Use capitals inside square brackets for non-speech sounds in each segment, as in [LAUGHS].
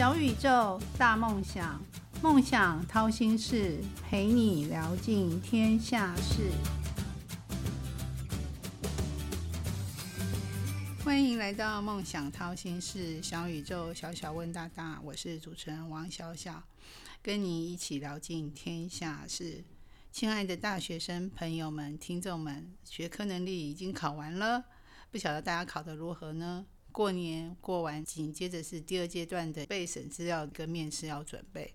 小宇宙，大梦想，梦想掏心事，陪你聊尽天下事。欢迎来到梦想掏心事，小宇宙，小小问大大，我是主持人王小小，跟你一起聊尽天下事。亲爱的大学生朋友们、听众们，学科能力已经考完了，不晓得大家考得如何呢？过年过完，紧接着是第二阶段的备审资料跟面试要准备。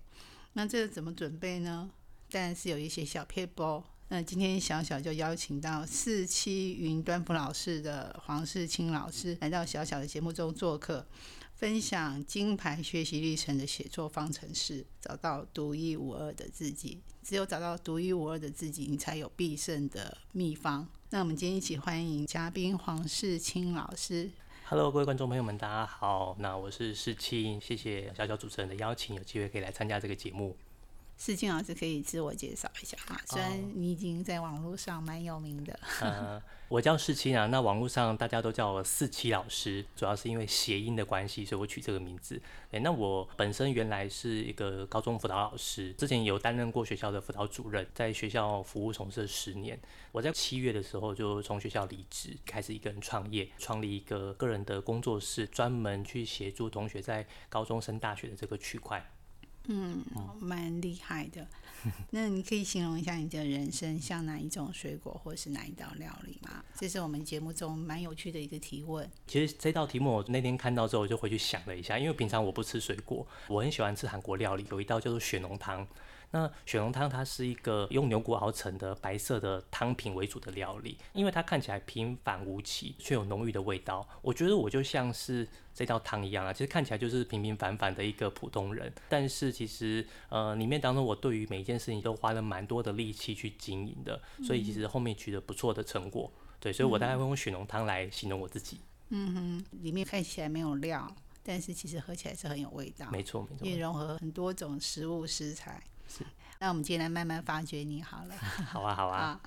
那这个怎么准备呢？当然是有一些小撇步。那今天小小就邀请到四期云端普老师的黄世清老师来到小小的节目中做客，分享金牌学习历程的写作方程式，找到独一无二的自己。只有找到独一无二的自己，你才有必胜的秘方。那我们今天一起欢迎嘉宾黄世清老师。Hello，各位观众朋友们，大家好。那我是世青，谢谢小小主持人的邀请，有机会可以来参加这个节目。世清老师可以自我介绍一下吗？虽然你已经在网络上蛮有名的。[LAUGHS] 呃，我叫世清啊，那网络上大家都叫我四七老师，主要是因为谐音的关系，所以我取这个名字。诶，那我本身原来是一个高中辅导老师，之前有担任过学校的辅导主任，在学校服务从事了十年。我在七月的时候就从学校离职，开始一个人创业，创立一个个人的工作室，专门去协助同学在高中升大学的这个区块。嗯，蛮厉害的。[LAUGHS] 那你可以形容一下你的人生像哪一种水果，或是哪一道料理吗？这是我们节目中蛮有趣的一个提问。其实这道题目我那天看到之后，我就回去想了一下，因为平常我不吃水果，我很喜欢吃韩国料理，有一道叫做雪浓汤。那雪浓汤它是一个用牛骨熬成的白色的汤品为主的料理，因为它看起来平凡无奇，却有浓郁的味道。我觉得我就像是这道汤一样啊，其实看起来就是平平凡凡的一个普通人，但是其实呃里面当中我对于每一件事情都花了蛮多的力气去经营的，所以其实后面取得不错的成果。对，所以我大概会用雪浓汤来形容我自己。嗯哼，里面看起来没有料，但是其实喝起来是很有味道。没错，没错也。融合很多种食物食材。是。那我们今天来慢慢发掘你好了。[LAUGHS] 好啊，好啊。啊，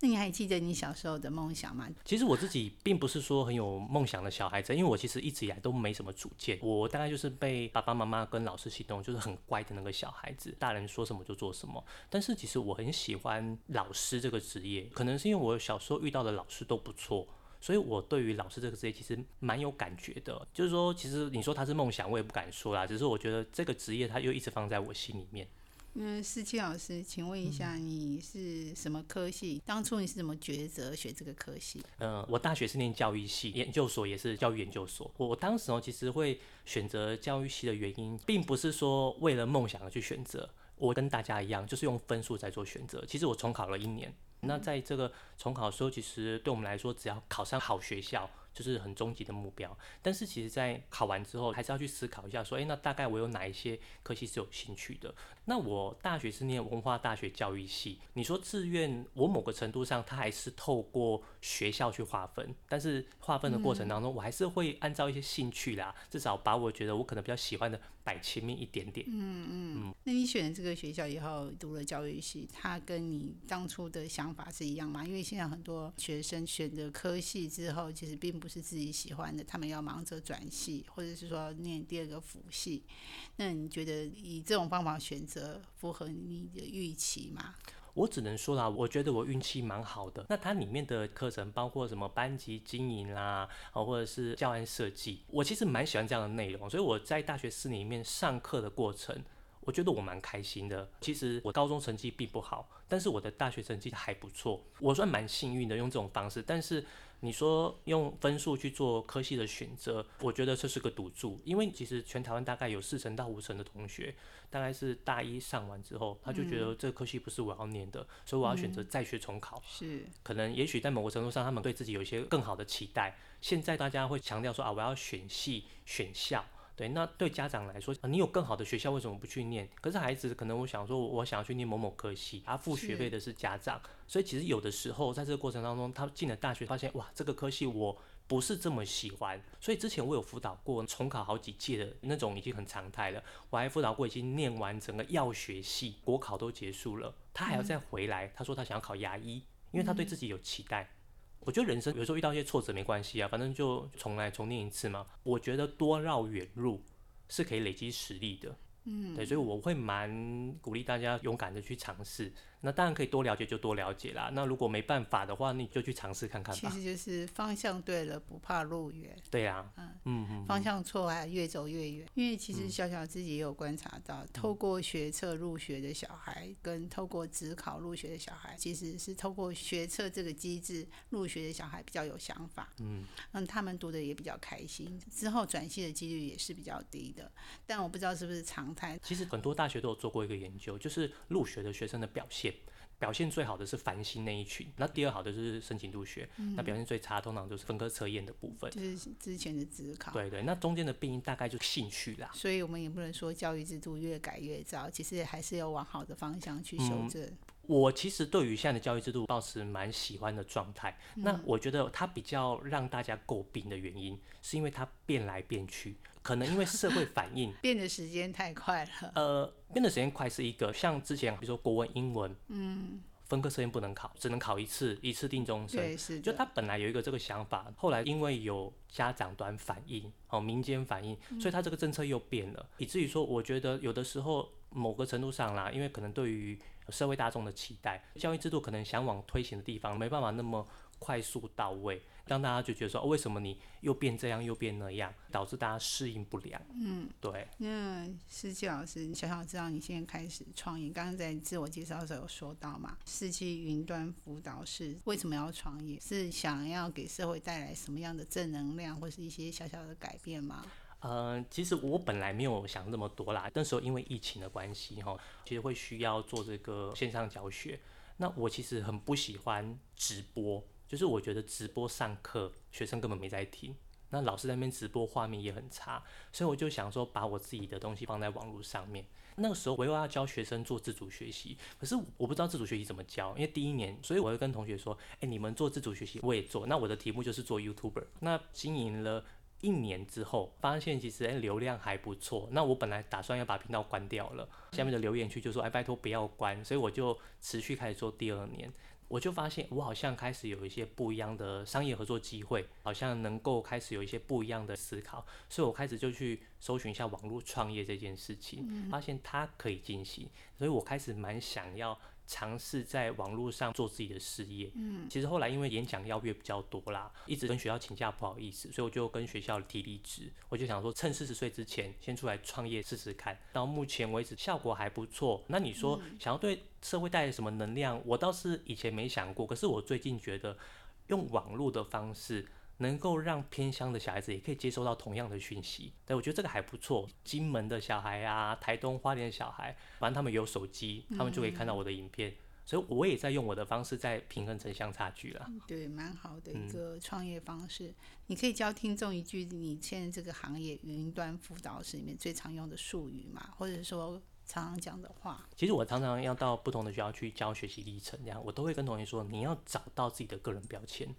那你还记得你小时候的梦想吗？其实我自己并不是说很有梦想的小孩子，因为我其实一直以来都没什么主见，我大概就是被爸爸妈妈跟老师启动，就是很乖的那个小孩子，大人说什么就做什么。但是其实我很喜欢老师这个职业，可能是因为我小时候遇到的老师都不错。所以，我对于老师这个职业其实蛮有感觉的。就是说，其实你说他是梦想，我也不敢说啦。只是我觉得这个职业，他又一直放在我心里面。嗯，思琪老师，请问一下，你是什么科系？当初你是怎么抉择学这个科系？呃，我大学是念教育系，研究所也是教育研究所。我我当时哦，其实会选择教育系的原因，并不是说为了梦想而去选择。我跟大家一样，就是用分数在做选择。其实我重考了一年。那在这个重考的时候，其实对我们来说，只要考上好学校，就是很终极的目标。但是其实，在考完之后，还是要去思考一下，说，诶，那大概我有哪一些科系是有兴趣的？那我大学是念文化大学教育系，你说志愿，我某个程度上，它还是透过学校去划分，但是划分的过程当中，我还是会按照一些兴趣啦，至少把我觉得我可能比较喜欢的摆前面一点点。嗯嗯。那你选了这个学校以后，读了教育系，它跟你当初的想法是一样吗？因为现在很多学生选择科系之后，其实并不是自己喜欢的，他们要忙着转系，或者是说念第二个辅系。那你觉得以这种方法选择符合你的预期吗？我只能说啦，我觉得我运气蛮好的。那它里面的课程包括什么班级经营啦，啊，或者是教案设计，我其实蛮喜欢这样的内容。所以我在大学四年里面上课的过程，我觉得我蛮开心的。其实我高中成绩并不好，但是我的大学成绩还不错，我算蛮幸运的用这种方式。但是你说用分数去做科系的选择，我觉得这是个赌注，因为其实全台湾大概有四成到五成的同学，大概是大一上完之后，他就觉得这个科系不是我要念的，所以我要选择再学重考。是，可能也许在某个程度上，他们对自己有一些更好的期待。现在大家会强调说啊，我要选系选校。对，那对家长来说，啊你有更好的学校，为什么不去念？可是孩子可能我想说，我想要去念某某科系，他付学费的是家长，所以其实有的时候在这个过程当中，他进了大学，发现哇，这个科系我不是这么喜欢。所以之前我有辅导过重考好几届的那种，已经很常态了。我还辅导过已经念完整个药学系，国考都结束了，他还要再回来，他说他想要考牙医，因为他对自己有期待。我觉得人生有时候遇到一些挫折没关系啊，反正就重来重练一次嘛。我觉得多绕远路是可以累积实力的。嗯，对，所以我会蛮鼓励大家勇敢的去尝试。那当然可以多了解就多了解啦。那如果没办法的话，你就去尝试看看吧。其实就是方向对了，不怕路远。对呀，嗯嗯嗯，方向错还越走越远。因为其实小小自己也有观察到，透过学测入学的小孩，跟透过职考入学的小孩，其实是透过学测这个机制入学的小孩比较有想法。嗯，嗯，他们读的也比较开心，之后转系的几率也是比较低的。但我不知道是不是常态。其实很多大学都有做过一个研究，就是入学的学生的表现。表现最好的是繁星那一群，那第二好的就是申请入学，那表现最差通常就是分科测验的部分，就是之前的职考。对对，那中间的病因大概就是兴趣啦。所以我们也不能说教育制度越改越糟，其实还是要往好的方向去修正。我其实对于现在的教育制度保持蛮喜欢的状态。那我觉得它比较让大家诟病的原因，是因为它变来变去。可能因为社会反应 [LAUGHS] 变的时间太快了。呃，变的时间快是一个，像之前比如说国文、英文，嗯，分科测验不能考，只能考一次，一次定终身。对，是。就他本来有一个这个想法，后来因为有家长端反应，哦，民间反应，所以他这个政策又变了，以至于说，我觉得有的时候某个程度上啦，因为可能对于社会大众的期待，教育制度可能想往推行的地方，没办法那么快速到位。让大家就觉得说，为什么你又变这样又变那样，导致大家适应不良。嗯，对。那思琪老师，小小知道你现在开始创业，刚刚在自我介绍的时候有说到嘛？四期云端辅导是为什么要创业？是想要给社会带来什么样的正能量，或是一些小小的改变吗？呃，其实我本来没有想那么多啦。那时候因为疫情的关系，哈，其实会需要做这个线上教学。那我其实很不喜欢直播。就是我觉得直播上课，学生根本没在听，那老师那边直播，画面也很差，所以我就想说，把我自己的东西放在网络上面。那个时候我又要教学生做自主学习，可是我不知道自主学习怎么教，因为第一年，所以我会跟同学说，哎，你们做自主学习，我也做。那我的题目就是做 YouTuber。那经营了一年之后，发现其实哎流量还不错。那我本来打算要把频道关掉了，下面的留言区就说，哎，拜托不要关。所以我就持续开始做第二年。我就发现，我好像开始有一些不一样的商业合作机会，好像能够开始有一些不一样的思考，所以我开始就去搜寻一下网络创业这件事情，发现它可以进行，所以我开始蛮想要。尝试在网络上做自己的事业。嗯，其实后来因为演讲邀约比较多啦，一直跟学校请假不好意思，所以我就跟学校提离职。我就想说，趁四十岁之前先出来创业试试看。到目前为止效果还不错。那你说想要对社会带来什么能量？我倒是以前没想过。可是我最近觉得用网络的方式。能够让偏乡的小孩子也可以接收到同样的讯息，对我觉得这个还不错。金门的小孩啊，台东花莲的小孩，反正他们有手机，他们就可以看到我的影片，所以我也在用我的方式在平衡城乡差距了。对，蛮好的一个创业方式。你可以教听众一句你现在这个行业云端辅导室里面最常用的术语嘛，或者说常常讲的话。其实我常常要到不同的学校去教学习历程，这样我都会跟同学说，你要找到自己的个人标签。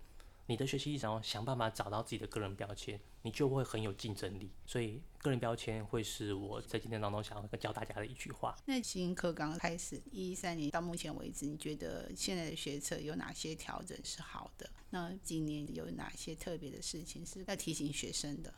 你的学习历程，想办法找到自己的个人标签，你就会很有竞争力。所以，个人标签会是我在今天当中想要教大家的一句话。那新课刚开始一三年到目前为止，你觉得现在的学测有哪些调整是好的？那今年有哪些特别的事情是要提醒学生的？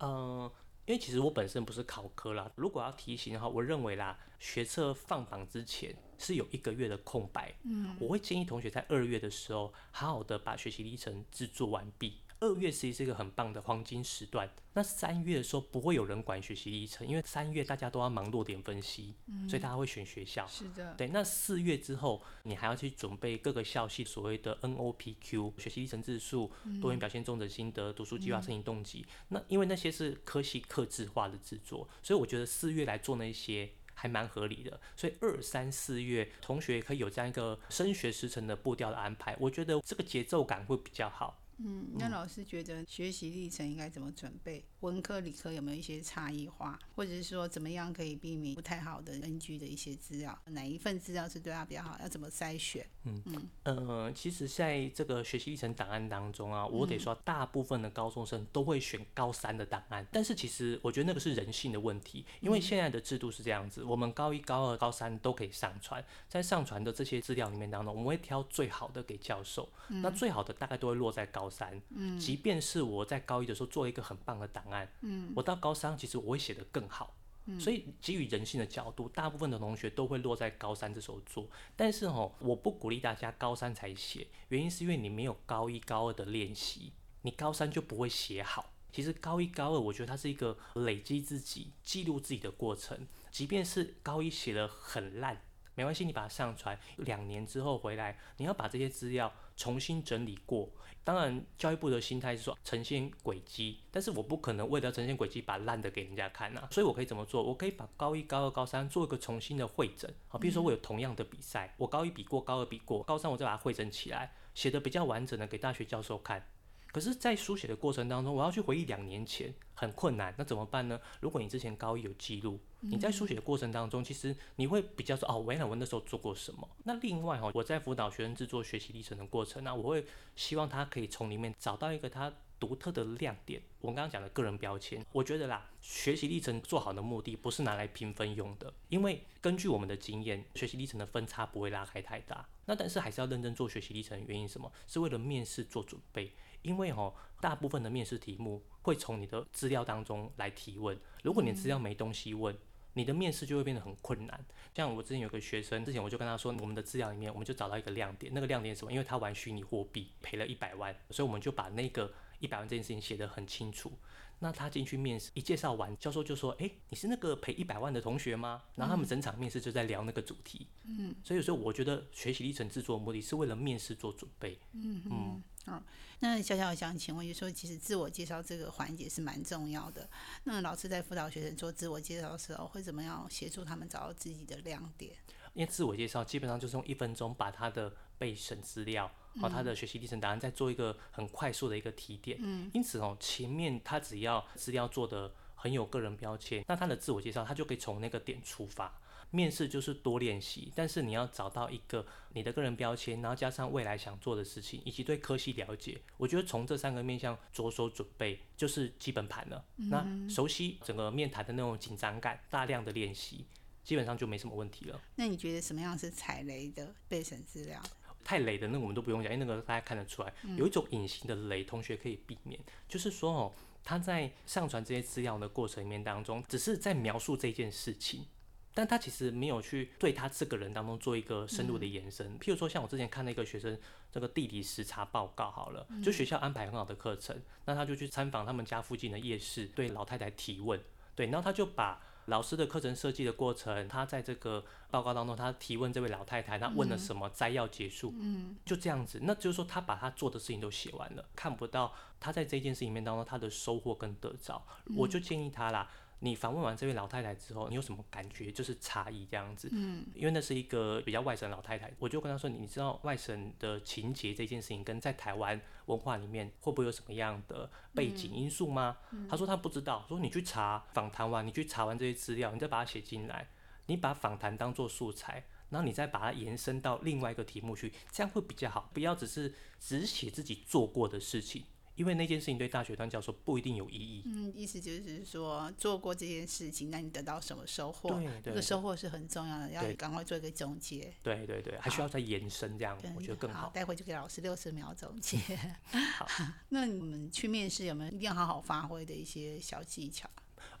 嗯。因为其实我本身不是考科啦，如果要提醒的话，我认为啦，学测放榜之前是有一个月的空白，嗯，我会建议同学在二月的时候，好好的把学习历程制作完毕。二月其实是一个很棒的黄金时段。那三月的时候不会有人管学习历程，因为三月大家都要忙落点分析，所以大家会选学校。是的。对，那四月之后，你还要去准备各个校系所谓的 NOPQ 学习历程字数、多元表现中的心得、读书计划、申请动机。那因为那些是科系克制化的制作，所以我觉得四月来做那些还蛮合理的。所以二三四月同学可以有这样一个升学时程的步调的安排，我觉得这个节奏感会比较好。嗯，那老师觉得学习历程应该怎么准备？文科、理科有没有一些差异化，或者是说怎么样可以避免不太好的 NG 的一些资料？哪一份资料是对他比较好？要怎么筛选？嗯嗯呃，其实在这个学习历程档案当中啊，我得说大部分的高中生都会选高三的档案，但是其实我觉得那个是人性的问题，因为现在的制度是这样子，我们高一、高二、高三都可以上传，在上传的这些资料里面当中，我们会挑最好的给教授，那最好的大概都会落在高。高三，嗯，即便是我在高一的时候做了一个很棒的档案，嗯，我到高三其实我会写得更好，嗯，所以基于人性的角度，大部分的同学都会落在高三这时候做，但是哦，我不鼓励大家高三才写，原因是因为你没有高一高二的练习，你高三就不会写好。其实高一高二，我觉得它是一个累积自己、记录自己的过程，即便是高一写的很烂。没关系，你把它上传，两年之后回来，你要把这些资料重新整理过。当然，教育部的心态是说呈现轨迹，但是我不可能为了呈现轨迹把烂的给人家看啊。所以我可以怎么做？我可以把高一、高二、高三做一个重新的会诊。啊，比如说我有同样的比赛，我高一比过，高二比过，高三我再把它会诊起来，写的比较完整的给大学教授看。可是，在书写的过程当中，我要去回忆两年前，很困难。那怎么办呢？如果你之前高一有记录，你在书写的过程当中，其实你会比较说哦，原来我那时候做过什么。那另外哈，我在辅导学生制作学习历程的过程，那我会希望他可以从里面找到一个他独特的亮点。我刚刚讲的个人标签，我觉得啦，学习历程做好的目的不是拿来评分用的，因为根据我们的经验，学习历程的分差不会拉开太大。那但是还是要认真做学习历程，原因什么？是为了面试做准备。因为哦，大部分的面试题目会从你的资料当中来提问。如果你的资料没东西问，你的面试就会变得很困难。像我之前有个学生，之前我就跟他说，我们的资料里面我们就找到一个亮点，那个亮点是什么？因为他玩虚拟货币赔了一百万，所以我们就把那个一百万这件事情写得很清楚。那他进去面试，一介绍完，教授就说：“哎，你是那个赔一百万的同学吗？”然后他们整场面试就在聊那个主题。嗯，所以有时候我觉得学习历程制作目的是为了面试做准备。嗯嗯，好，那小小想请问，就说其实自我介绍这个环节是蛮重要的。那老师在辅导学生做自我介绍的时候，会怎么样协助他们找到自己的亮点？因为自我介绍基本上就是用一分钟把他的备审资料。哦，他的学习历程答案再做一个很快速的一个提点，嗯，因此哦，前面他只要资料做的很有个人标签，那他的自我介绍他就可以从那个点出发。面试就是多练习，但是你要找到一个你的个人标签，然后加上未来想做的事情，以及对科系了解，我觉得从这三个面向着手准备就是基本盘了。那熟悉整个面谈的那种紧张感，大量的练习，基本上就没什么问题了。那你觉得什么样是踩雷的备审资料？太雷的那我们都不用讲，因为那个大家看得出来，有一种隐形的雷，同学可以避免，就是说哦，他在上传这些资料的过程里面当中，只是在描述这件事情，但他其实没有去对他这个人当中做一个深入的延伸。譬如说，像我之前看那个学生这个地理时差报告，好了，就学校安排很好的课程，那他就去参访他们家附近的夜市，对老太太提问，对，然后他就把。老师的课程设计的过程，他在这个报告当中，他提问这位老太太，他问了什么？摘要结束，嗯，就这样子。那就是说，他把他做的事情都写完了，看不到他在这件事情里面当中他的收获跟得着。我就建议他啦。你访问完这位老太太之后，你有什么感觉？就是差异这样子。嗯，因为那是一个比较外省老太太，我就跟她说：“你知道外省的情节这件事情跟在台湾文化里面会不会有什么样的背景因素吗？”她说她不知道。说你去查访谈完，你去查完这些资料，你再把它写进来，你把访谈当做素材，然后你再把它延伸到另外一个题目去，这样会比较好。不要只是只写自己做过的事情。因为那件事情对大学端教授不一定有意义。嗯，意思就是说做过这件事情，那你得到什么收获？对，这个收获是很重要的，要赶快做一个总结。对对对，还需要再延伸，这样我觉得更好。待会就给老师六十秒总结。[LAUGHS] 好，[LAUGHS] 那你们去面试有没有一定要好好发挥的一些小技巧？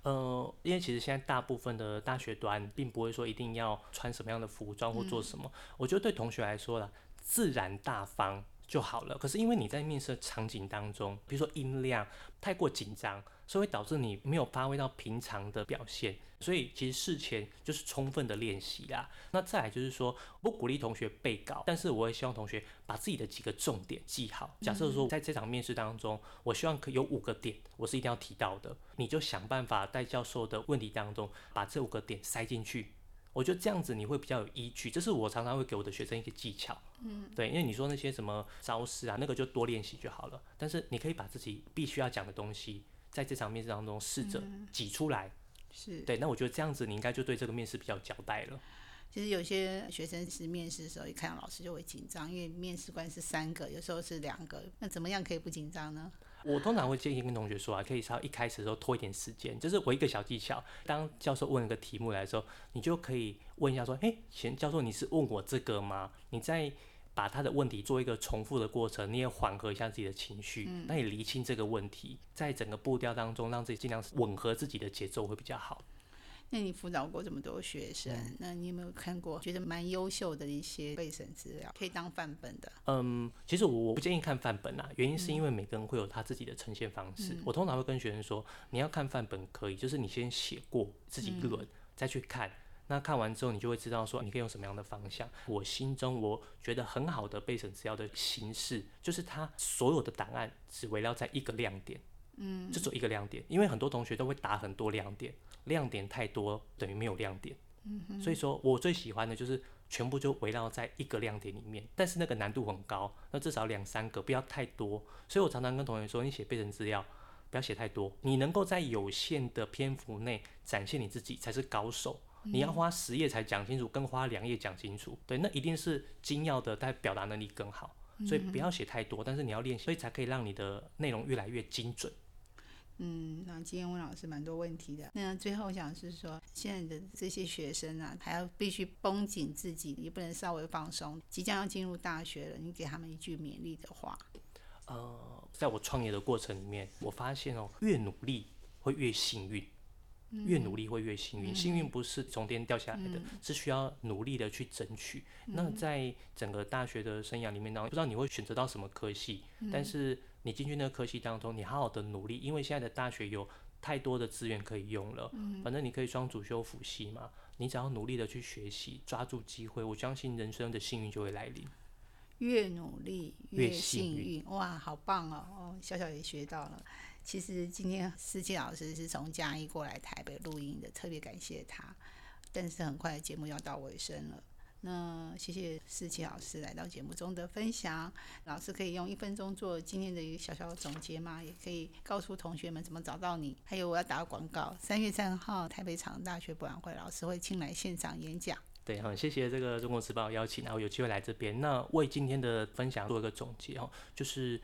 呃，因为其实现在大部分的大学端并不会说一定要穿什么样的服装或做什么。我觉得对同学来说啦，自然大方。就好了。可是因为你在面试场景当中，比如说音量太过紧张，所以会导致你没有发挥到平常的表现。所以其实事前就是充分的练习啦。那再来就是说，不鼓励同学背稿，但是我也希望同学把自己的几个重点记好。假设说在这场面试当中，我希望可有五个点，我是一定要提到的，你就想办法在教授的问题当中把这五个点塞进去。我觉得这样子你会比较有依据，这是我常常会给我的学生一个技巧。嗯，对，因为你说那些什么招式啊，那个就多练习就好了。但是你可以把自己必须要讲的东西，在这场面试当中试着挤出来。是对，那我觉得这样子你应该就对这个面试比较交代了。其实有些学生是面试的时候一看到老师就会紧张，因为面试官是三个，有时候是两个，那怎么样可以不紧张呢？我通常会建议跟同学说啊，可以稍微一开始的时候拖一点时间，就是我一个小技巧。当教授问一个题目来的时候，你就可以问一下说：“哎，前教授你是问我这个吗？你再把他的问题做一个重复的过程，你也缓和一下自己的情绪，那你厘清这个问题，在整个步调当中，让自己尽量吻合自己的节奏会比较好。那你辅导过这么多学生，那你有没有看过觉得蛮优秀的一些备审资料，可以当范本的？嗯，其实我我不建议看范本啊，原因是因为每个人会有他自己的呈现方式。我通常会跟学生说，你要看范本可以，就是你先写过自己一轮，再去看。那看完之后，你就会知道说你可以用什么样的方向。我心中我觉得很好的备审资料的形式，就是它所有的档案只围绕在一个亮点，嗯，就只有一个亮点。因为很多同学都会打很多亮点。亮点太多等于没有亮点，嗯所以说我最喜欢的就是全部就围绕在一个亮点里面，但是那个难度很高，那至少两三个，不要太多。所以我常常跟同学说，你写备审资料不要写太多，你能够在有限的篇幅内展现你自己才是高手。你要花十页才讲清楚，跟花两页讲清楚，对，那一定是精要的，但表达能力更好。所以不要写太多，但是你要练习，所以才可以让你的内容越来越精准。嗯，那今天问老师蛮多问题的。那最后想是说，现在的这些学生啊，还要必须绷紧自己，也不能稍微放松。即将要进入大学了，你给他们一句勉励的话。呃，在我创业的过程里面，我发现哦，越努力会越幸运，越努力会越幸运。幸运不是从天掉下来的，是需要努力的去争取。那在整个大学的生涯里面呢，不知道你会选择到什么科系，但是。你进去那个科系当中，你好好的努力，因为现在的大学有太多的资源可以用了。嗯，反正你可以双主修辅系嘛，你只要努力的去学习，抓住机会，我相信人生的幸运就会来临。越努力越幸运，哇，好棒哦！哦，小小也学到了。其实今天思琪老师是从嘉义过来台北录音的，特别感谢他。但是很快节目要到尾声了。那谢谢思琪老师来到节目中的分享。老师可以用一分钟做今天的一个小小的总结吗？也可以告诉同学们怎么找到你。还有我要打个广告，三月三号台北场大学博览会，老师会亲来现场演讲。对，很谢谢这个中国时报邀请，然后有机会来这边。那为今天的分享做一个总结哦，就是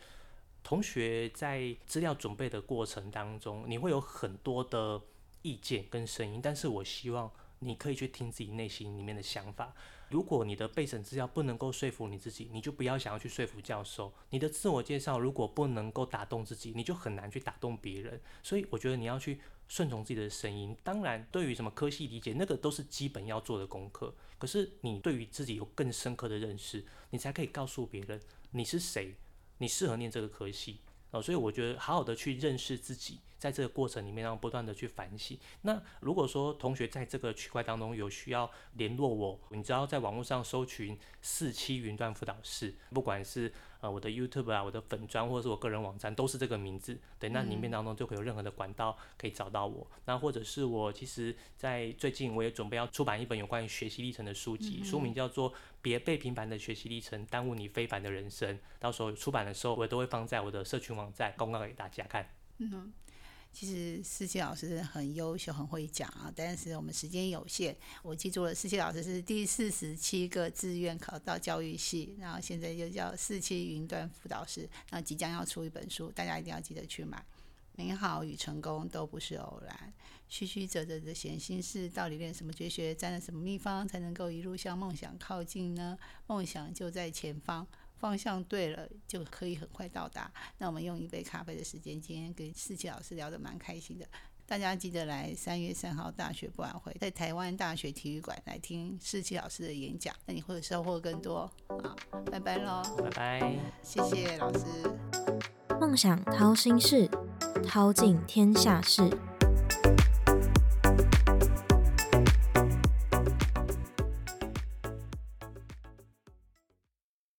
同学在资料准备的过程当中，你会有很多的意见跟声音，但是我希望你可以去听自己内心里面的想法。如果你的备审资料不能够说服你自己，你就不要想要去说服教授。你的自我介绍如果不能够打动自己，你就很难去打动别人。所以我觉得你要去顺从自己的声音。当然，对于什么科系理解，那个都是基本要做的功课。可是你对于自己有更深刻的认识，你才可以告诉别人你是谁，你适合念这个科系。哦，所以我觉得好好的去认识自己，在这个过程里面，然后不断的去反省。那如果说同学在这个区块当中有需要联络我，你只要在网络上搜寻四期云端辅导室，不管是。呃，我的 YouTube 啊，我的粉砖或者是我个人网站都是这个名字，对，那里面当中就会有任何的管道可以找到我。那或者是我其实，在最近我也准备要出版一本有关于学习历程的书籍，书名叫做《别被平凡的学习历程耽误你非凡的人生》。到时候出版的时候，我都会放在我的社群网站公告给大家看。嗯。其实思琪老师很优秀，很会讲啊，但是我们时间有限。我记住了，思琪老师是第四十七个志愿考到教育系，然后现在又叫四期云端辅导师，那即将要出一本书，大家一定要记得去买。美好与成功都不是偶然，曲曲折折的闲心事，到底练什么绝学，沾了什么秘方，才能够一路向梦想靠近呢？梦想就在前方。方向对了，就可以很快到达。那我们用一杯咖啡的时间，今天跟世奇老师聊得蛮开心的。大家记得来三月三号大学博览会，在台湾大学体育馆来听世奇老师的演讲，那你会收获更多。好，拜拜喽，拜拜，谢谢老师。梦想掏心事，掏尽天下事。